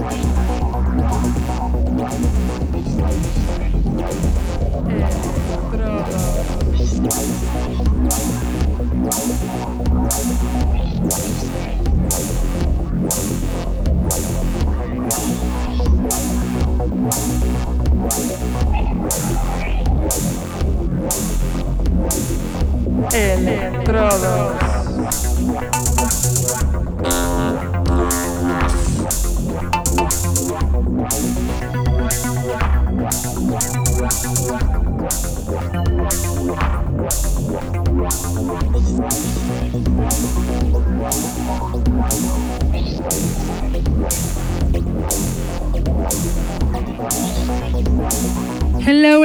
Estrada. Electrodos.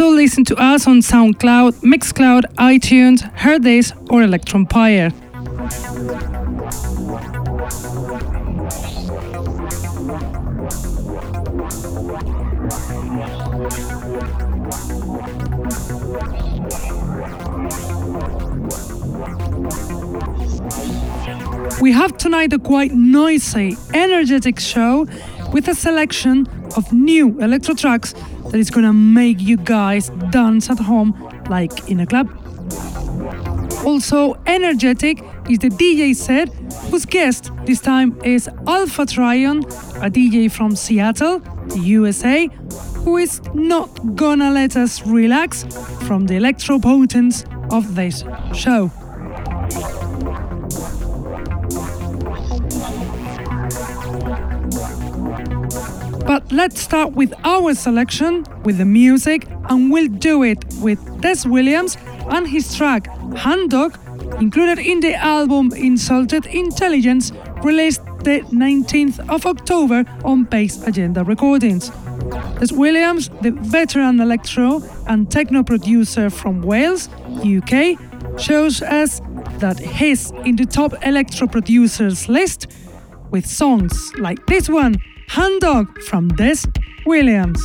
Also listen to us on SoundCloud, Mixcloud, iTunes, Hearthis, or Electronpire. We have tonight a quite noisy, energetic show with a selection of new electro tracks that is gonna make you guys dance at home like in a club. Also energetic is the DJ set, whose guest this time is Alpha Trion, a DJ from Seattle, USA, who is not gonna let us relax from the electro potence of this show. But let's start with our selection, with the music, and we'll do it with Des Williams and his track Hand Dog, included in the album Insulted Intelligence, released the 19th of October on Bass Agenda Recordings. Des Williams, the veteran electro and techno producer from Wales, UK, shows us that he's in the top electro producers list with songs like this one Hand Dog from Des Williams.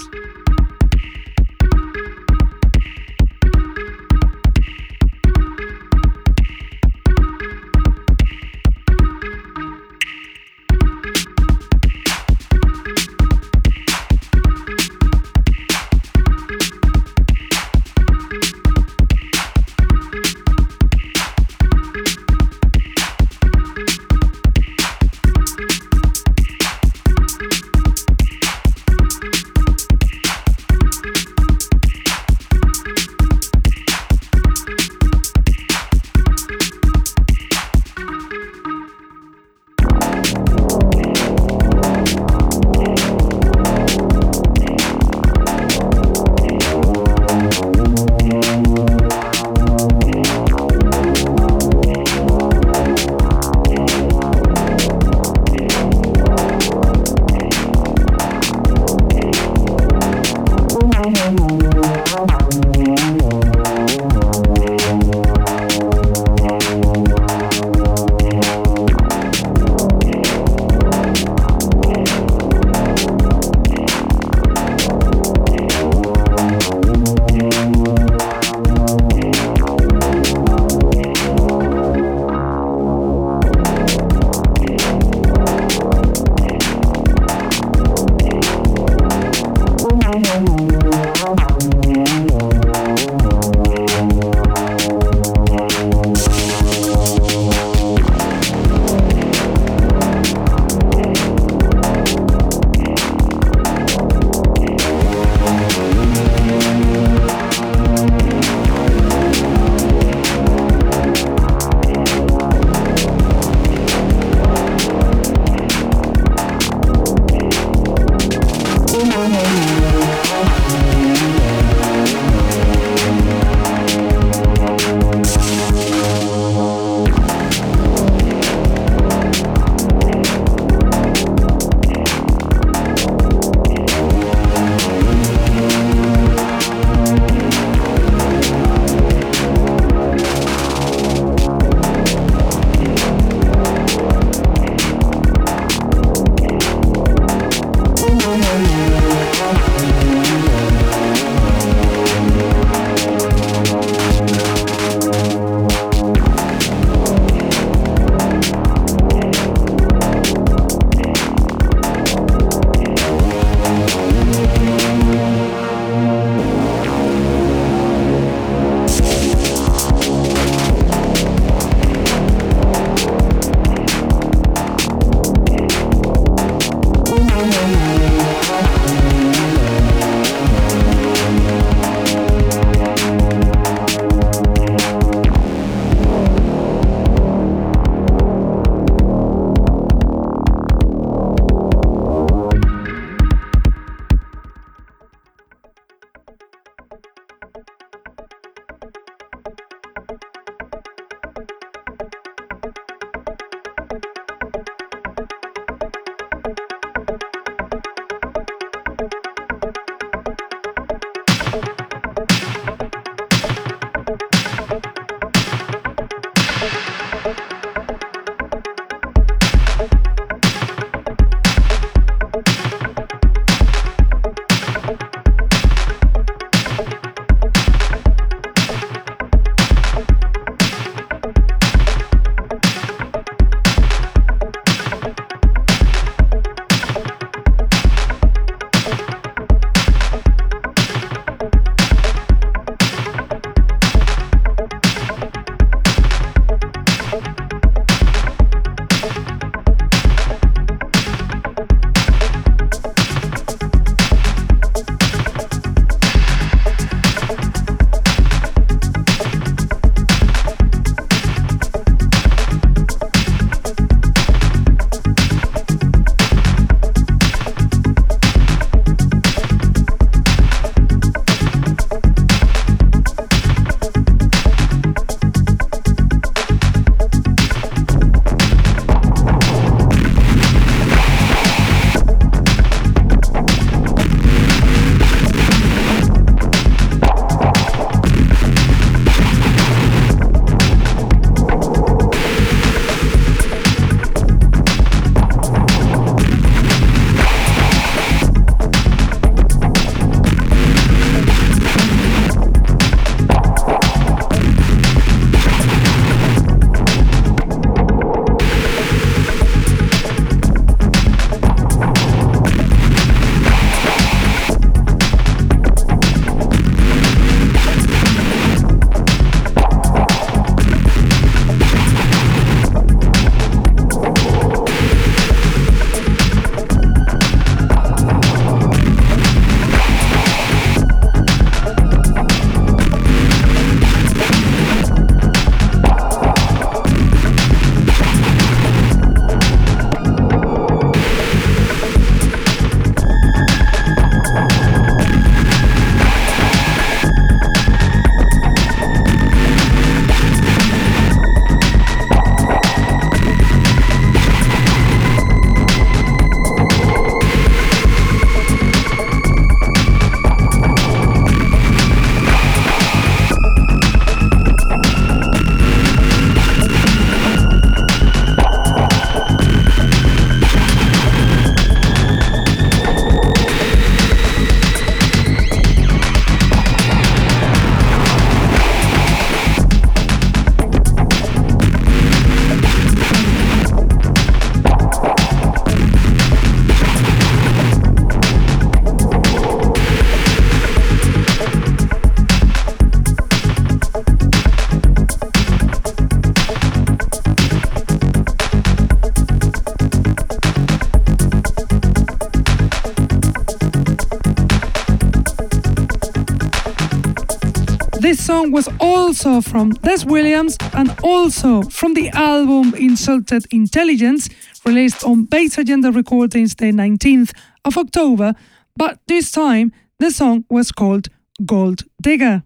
Song was also from Des Williams and also from the album Insulted Intelligence, released on Bass Agenda Recordings the 19th of October, but this time the song was called Gold Digger.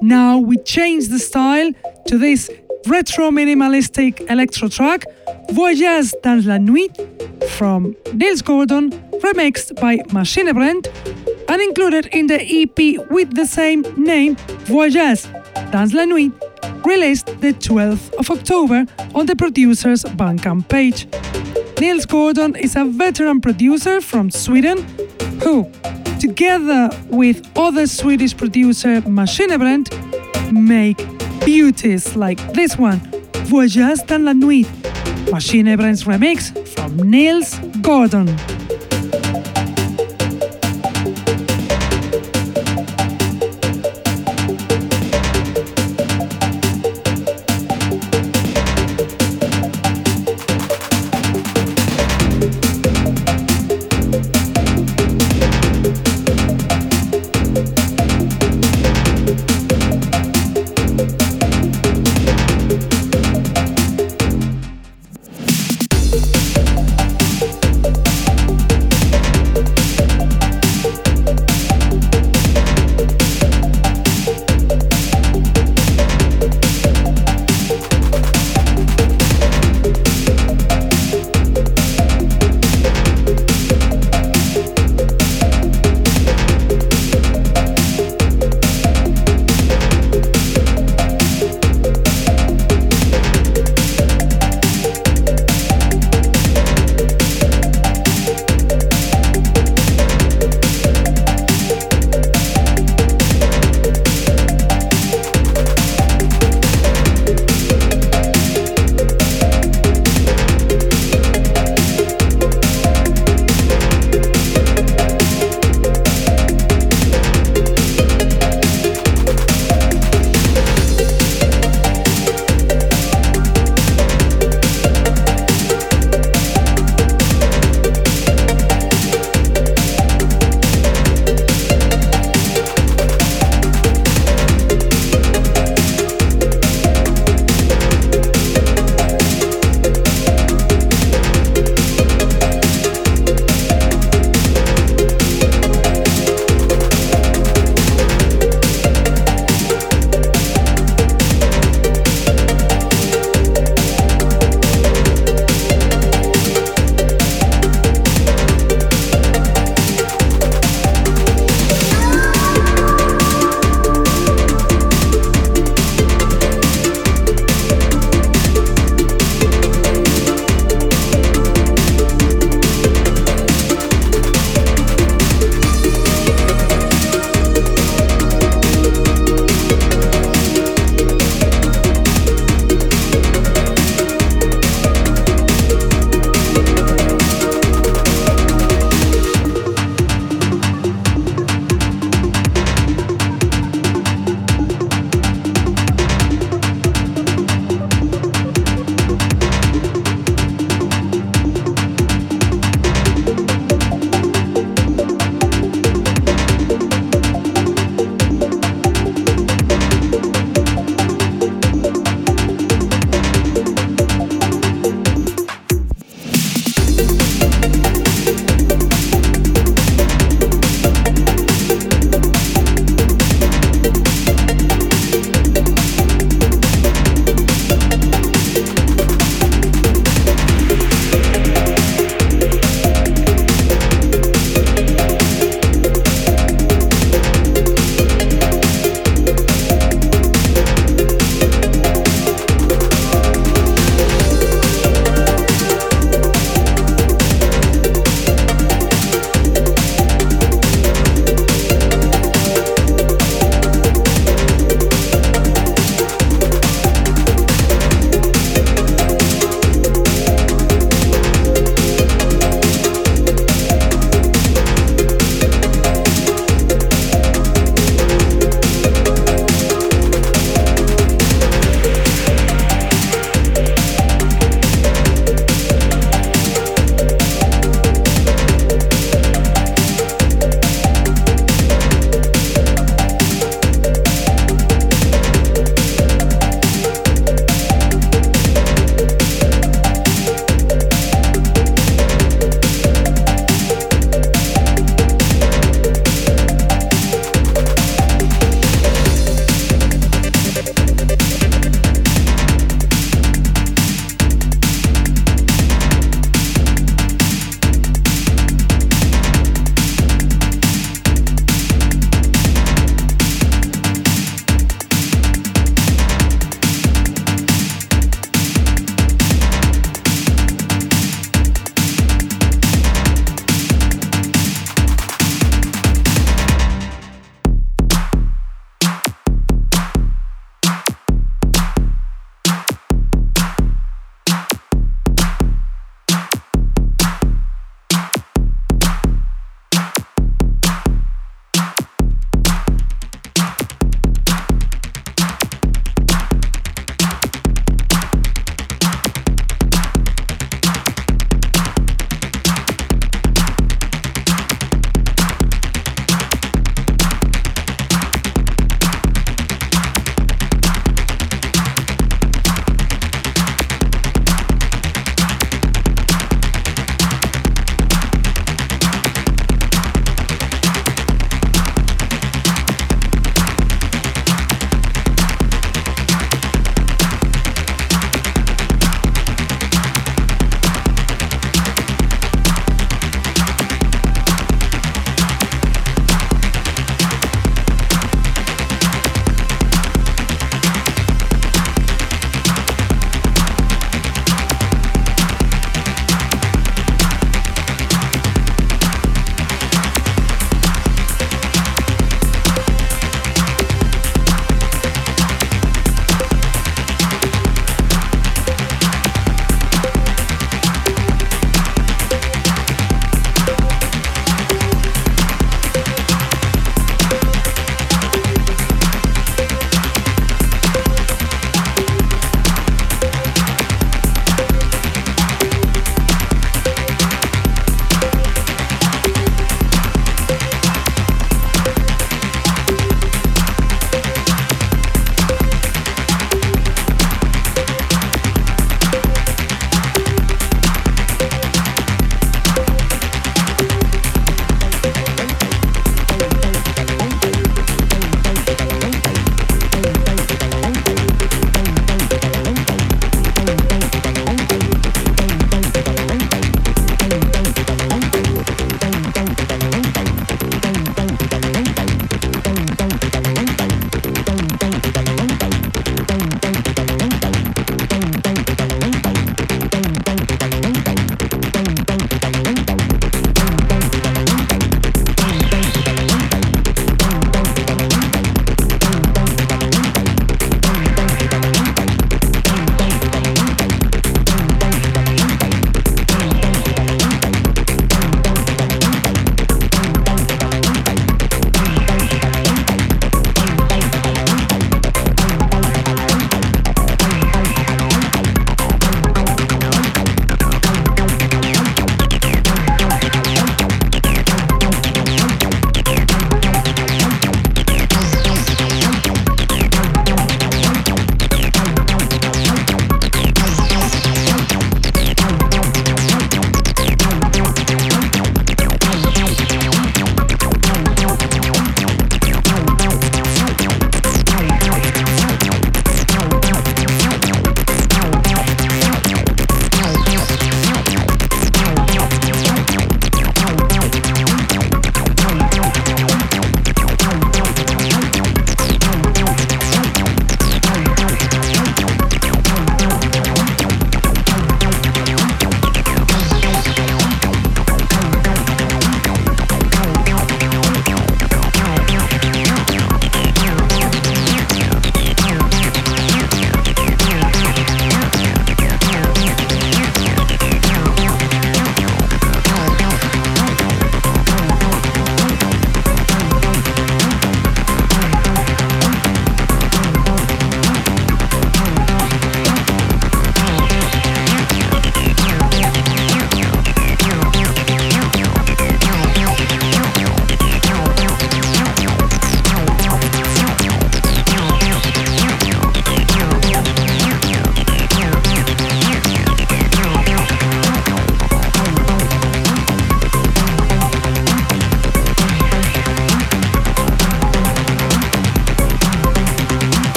Now we change the style to this retro minimalistic electro track, Voyage dans la Nuit, from Nils Gordon, remixed by Machine Brand, and included in the EP with the same name, Voyage dans la Nuit, released the 12th of October on the producer's Bandcamp page. Nils Gordon is a veteran producer from Sweden who, together with other Swedish producer Machine Brand, make beauties like this one, Voyage dans la Nuit, Machine Brand's remix from Nils Gordon.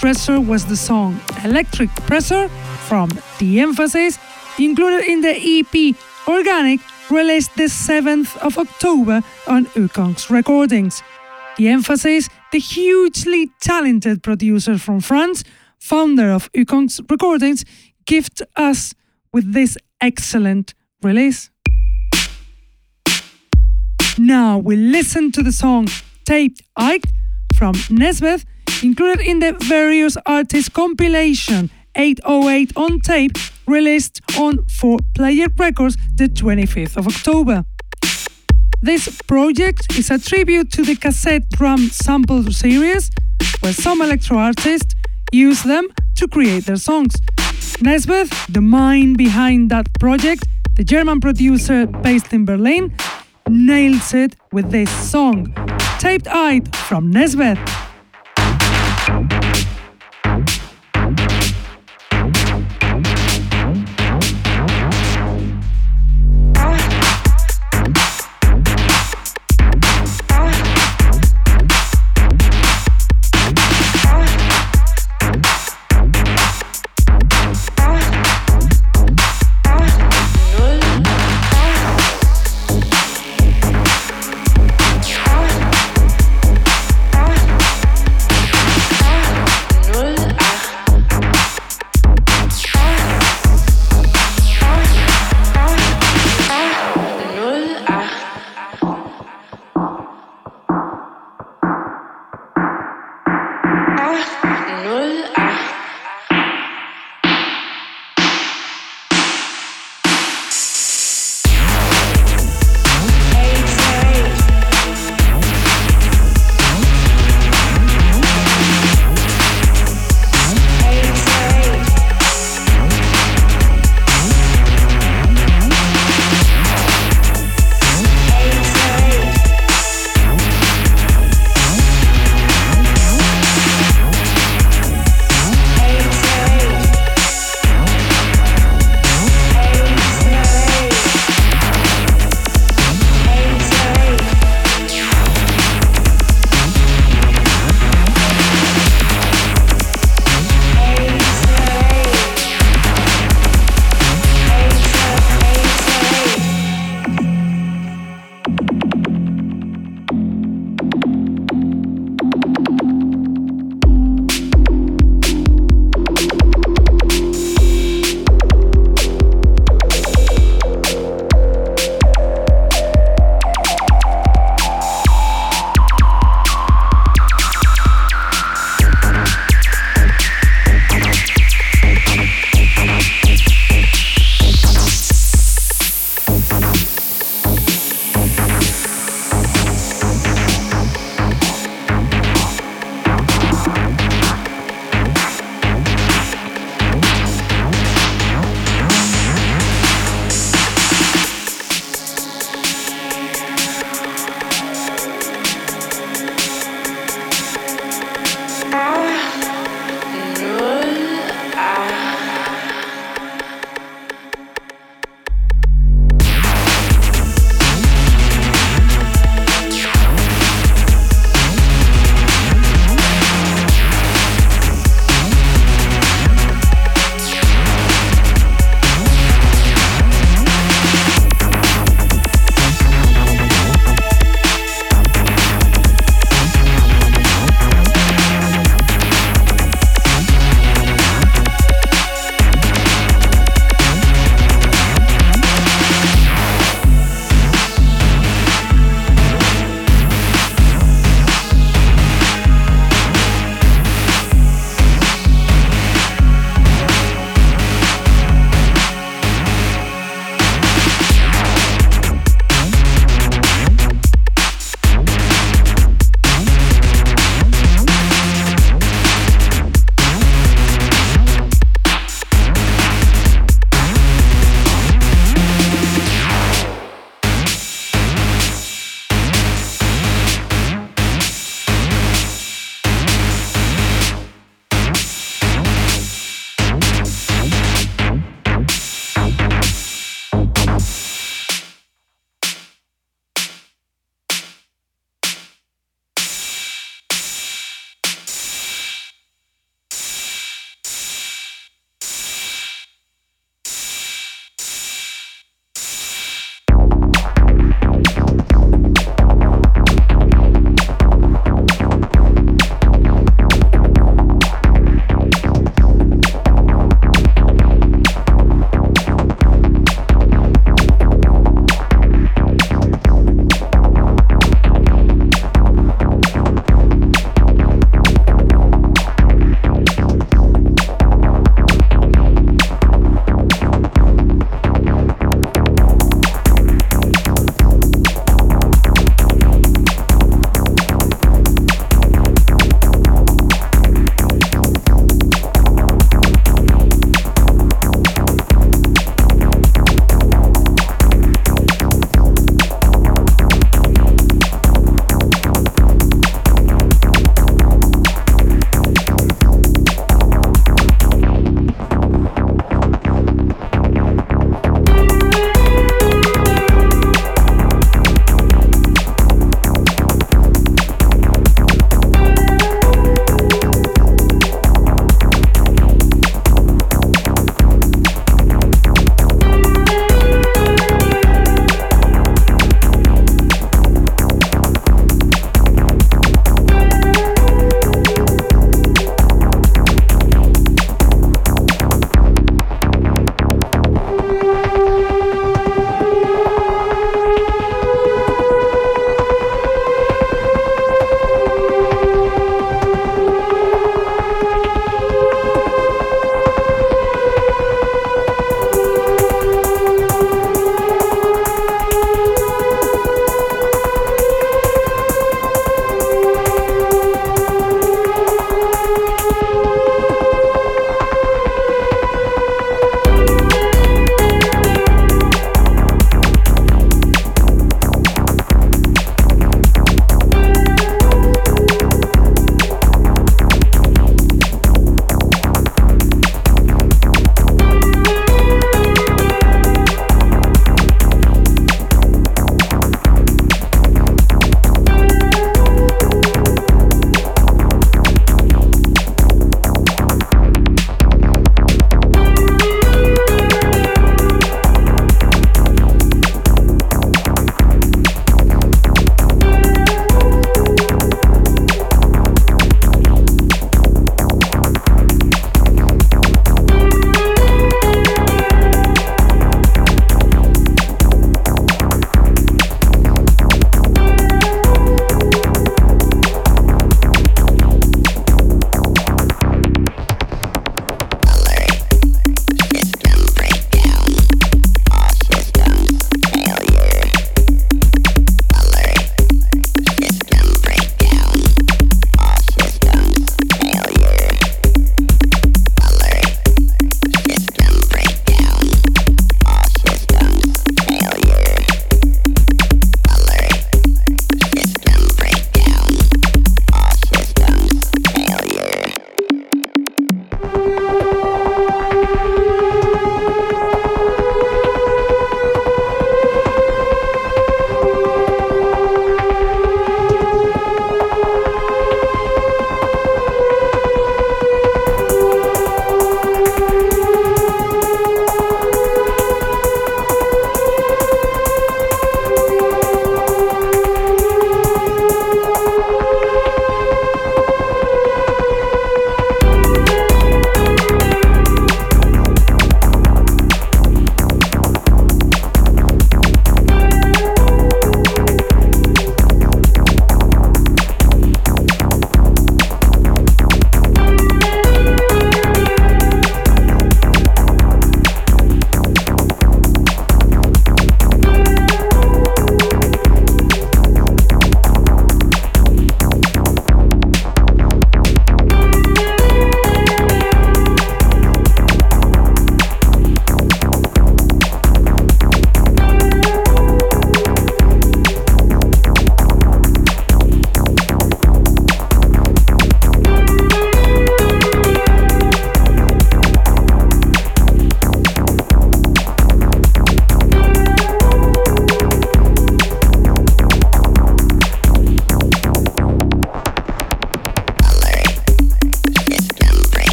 Treasure was the song Electric Pressure from The Emphasis, included in the EP Organic, released the 7th of October on Ukongs Recordings. The Emphasis, the hugely talented producer from France, founder of Ukongs Recordings, gift us with this excellent release. Now we listen to the song Taped Ike from Nesbeth, included in the various artists compilation 808 on tape, released on 4 Player Records the 25th of October. This project is a tribute to the cassette drum sample series, where some electro artists use them to create their songs. Nesbeth, the mind behind that project, the German producer based in Berlin, nails it with this song, Taped Eyed from Nesbeth.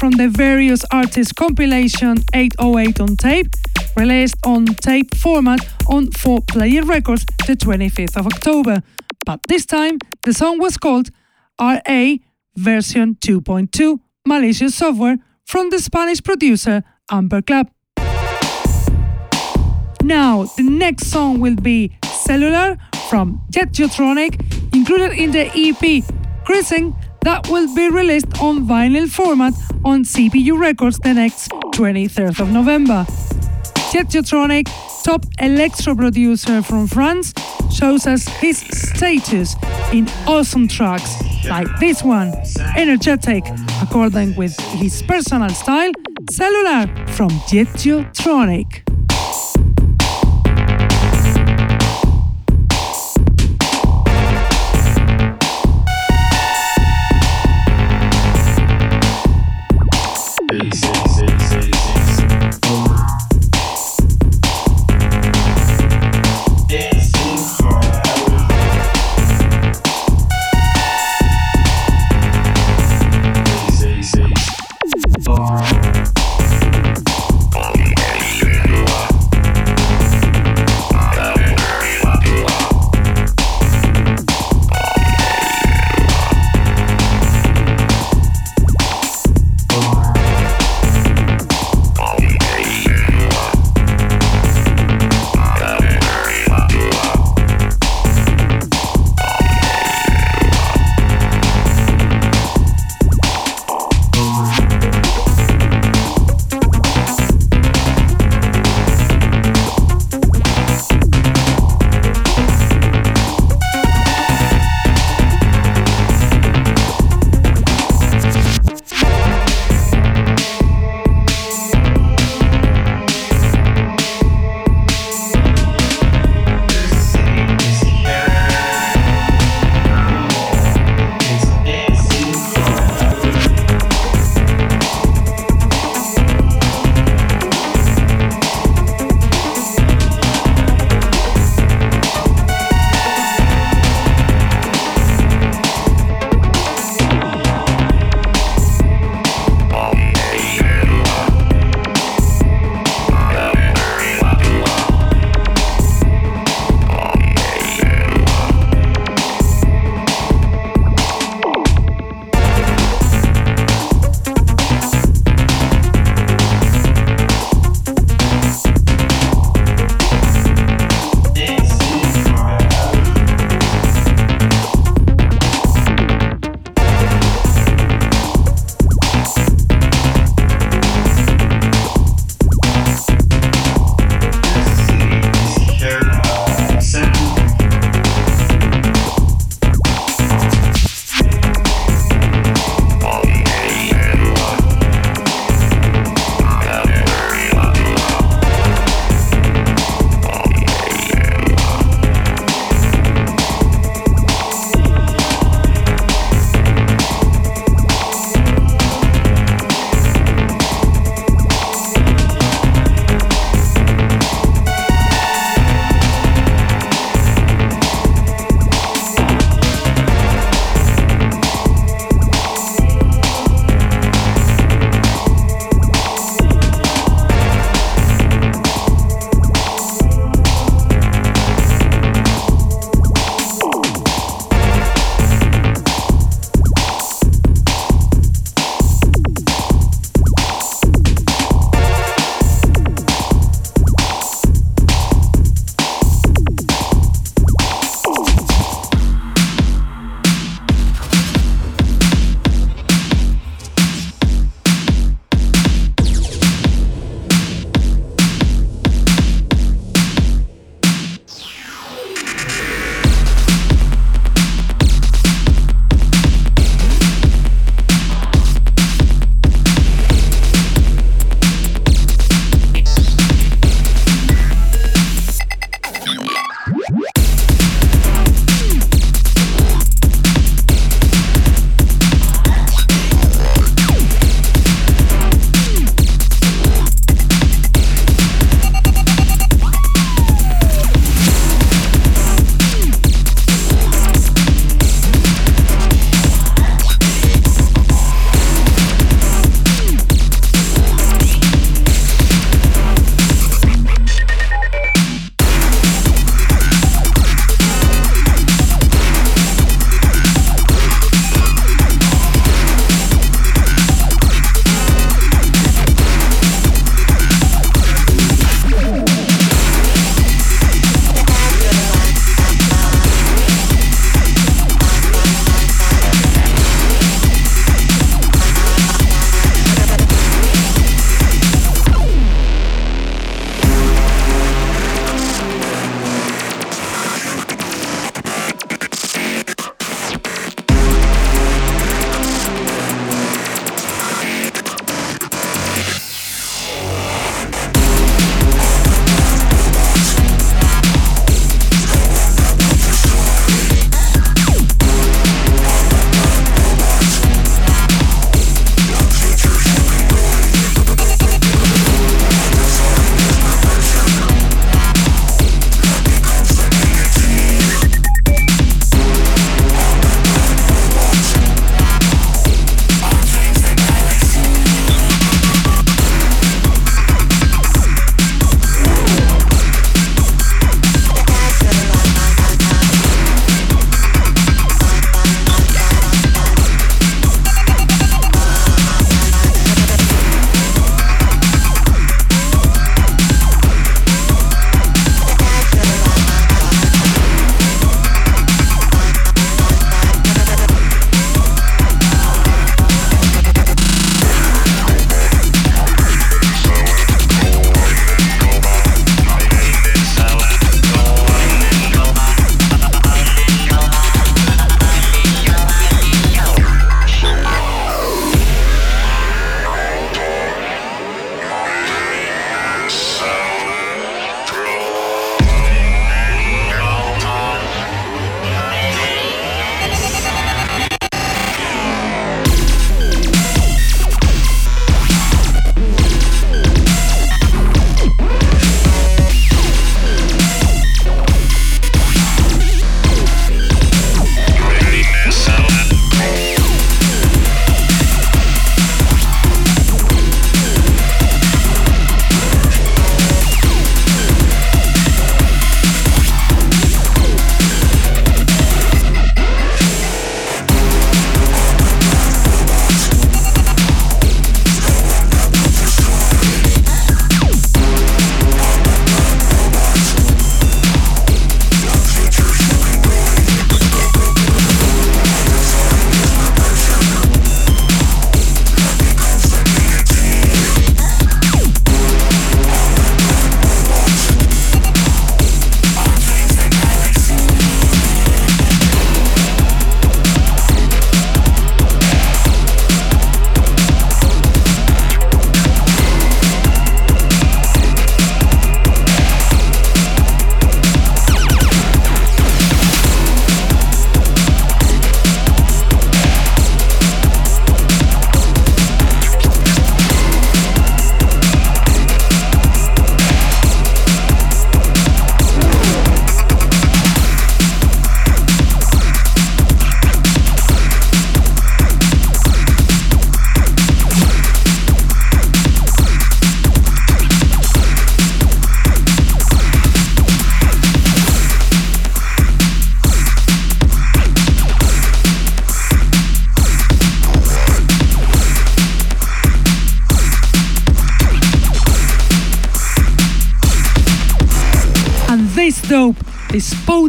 From the various artists compilation 808 on tape, released on tape format on 4 Player Records the 25th of October. But this time, the song was called RA version 2.2 Malicious Software from the Spanish producer Amber Club. Now, the next song will be Cellular from Jet included in the EP Cruising that will be released on vinyl format on CPU Records the next 23rd of November. Jetiotronic, top electro producer from France, shows us his status in awesome tracks like this one, energetic, according with his personal style, Cellular from Jetiotronic.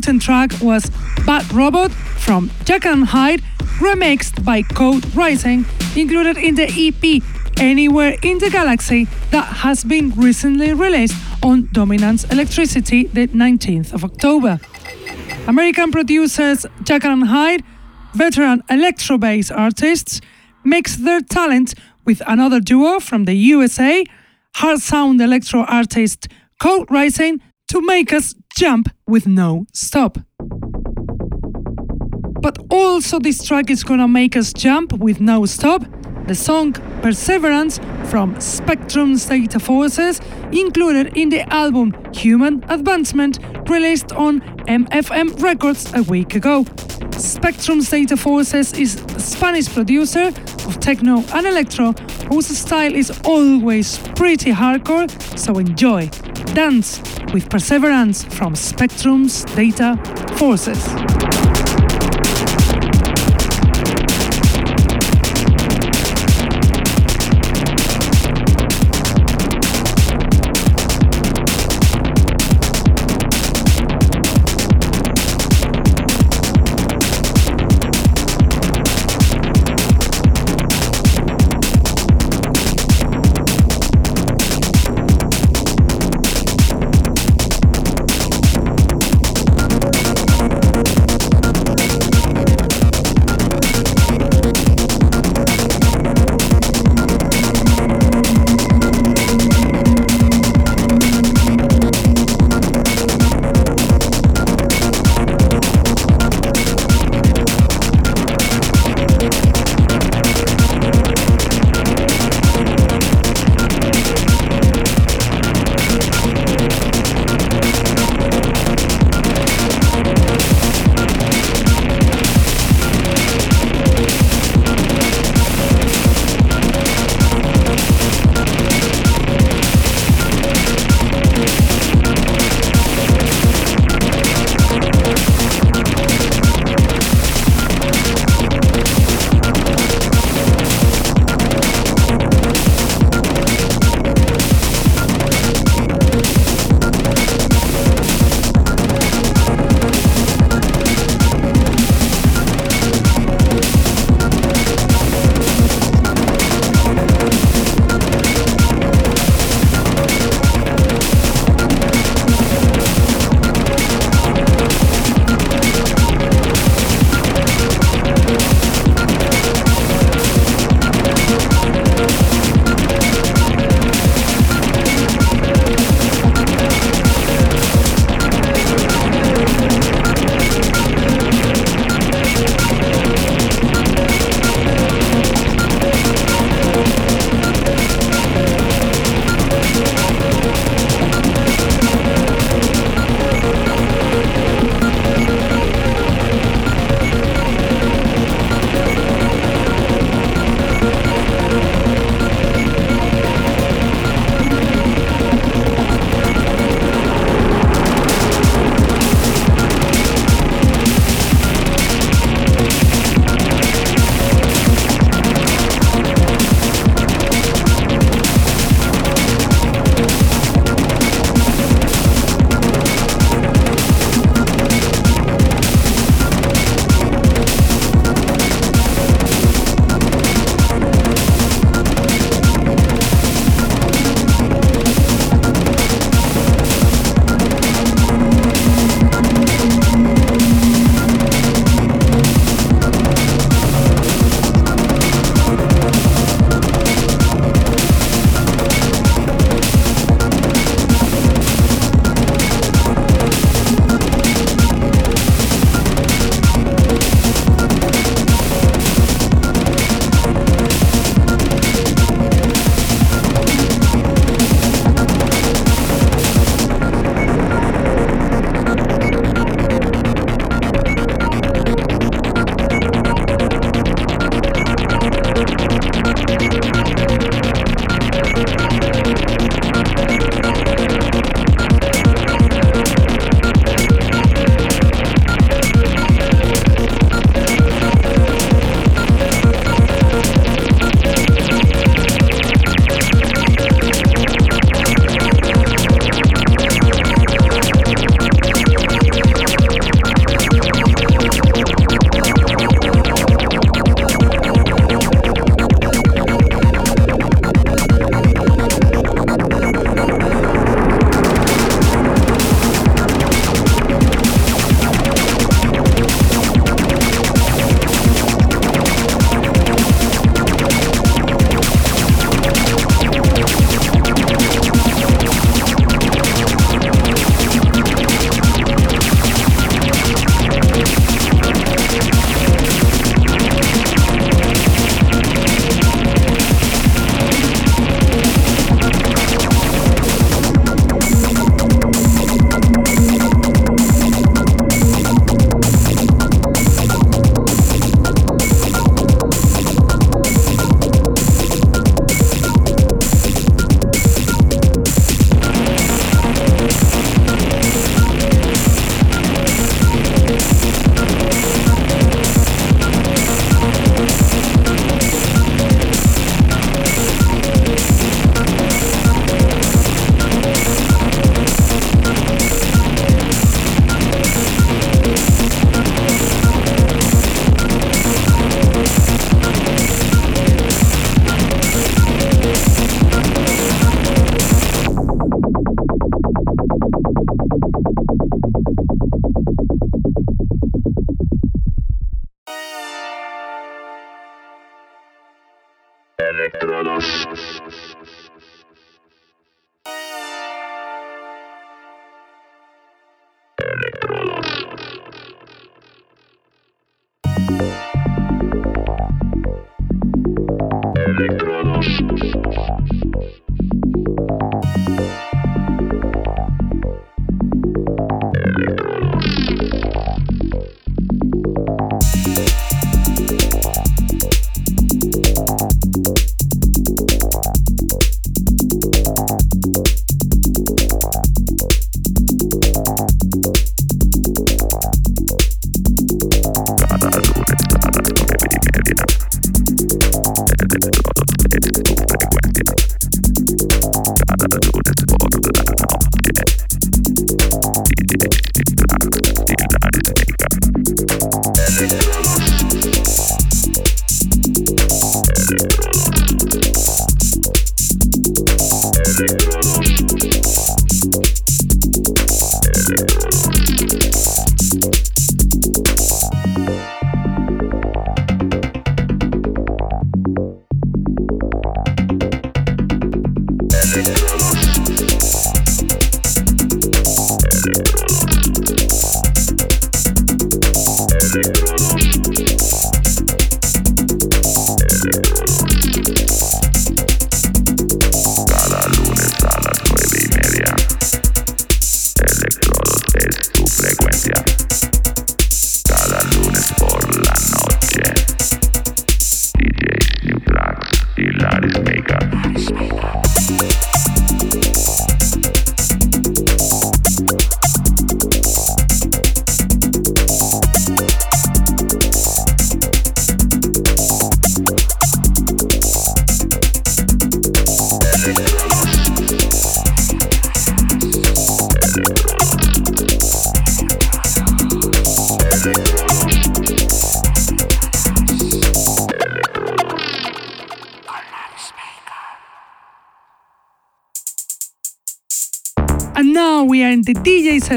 Track was Bad Robot from Jack and Hyde, remixed by Code Rising, included in the EP Anywhere in the Galaxy that has been recently released on Dominance Electricity the 19th of October. American producers Jack and Hyde, veteran electro bass artists, mix their talent with another duo from the USA, hard sound electro artist Code Rising, to make us jump with no stop. But also, this track is gonna make us jump with no stop the song Perseverance from Spectrum's Data Forces, included in the album Human Advancement, released on MFM Records a week ago. Spectrum's Data Forces is a Spanish producer of techno and electro whose style is always pretty hardcore, so enjoy. Dance with Perseverance from Spectrum's Data Forces.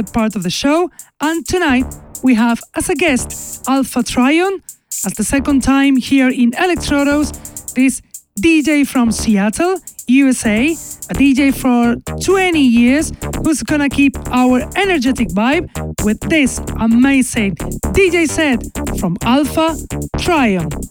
Part of the show, and tonight we have as a guest Alpha Trion, as the second time here in Electrodos, this DJ from Seattle, USA, a. DJ for 20 years who's gonna keep our energetic vibe with this amazing DJ set from Alpha Trion.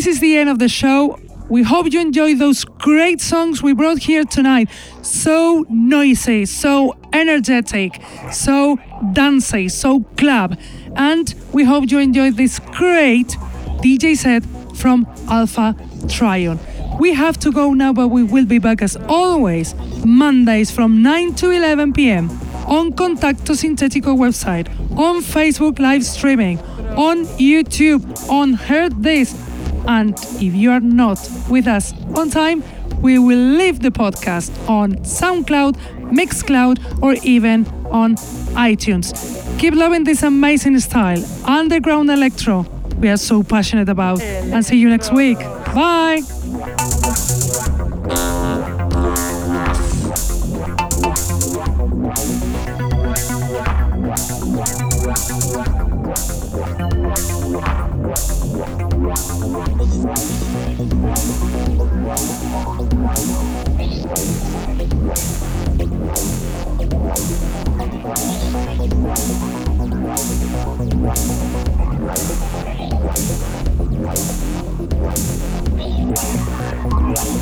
This is the end of the show. We hope you enjoyed those great songs we brought here tonight. So noisy, so energetic, so dancey, so club. And we hope you enjoyed this great DJ set from Alpha Trion. We have to go now, but we will be back as always, Mondays from 9 to 11 p.m. on Contacto Sintetico website, on Facebook live streaming, on YouTube, on Hearthis, and if you are not with us on time, we will leave the podcast on SoundCloud, Mixcloud, or even on iTunes. Keep loving this amazing style, underground electro, we are so passionate about. And see you next week. Bye.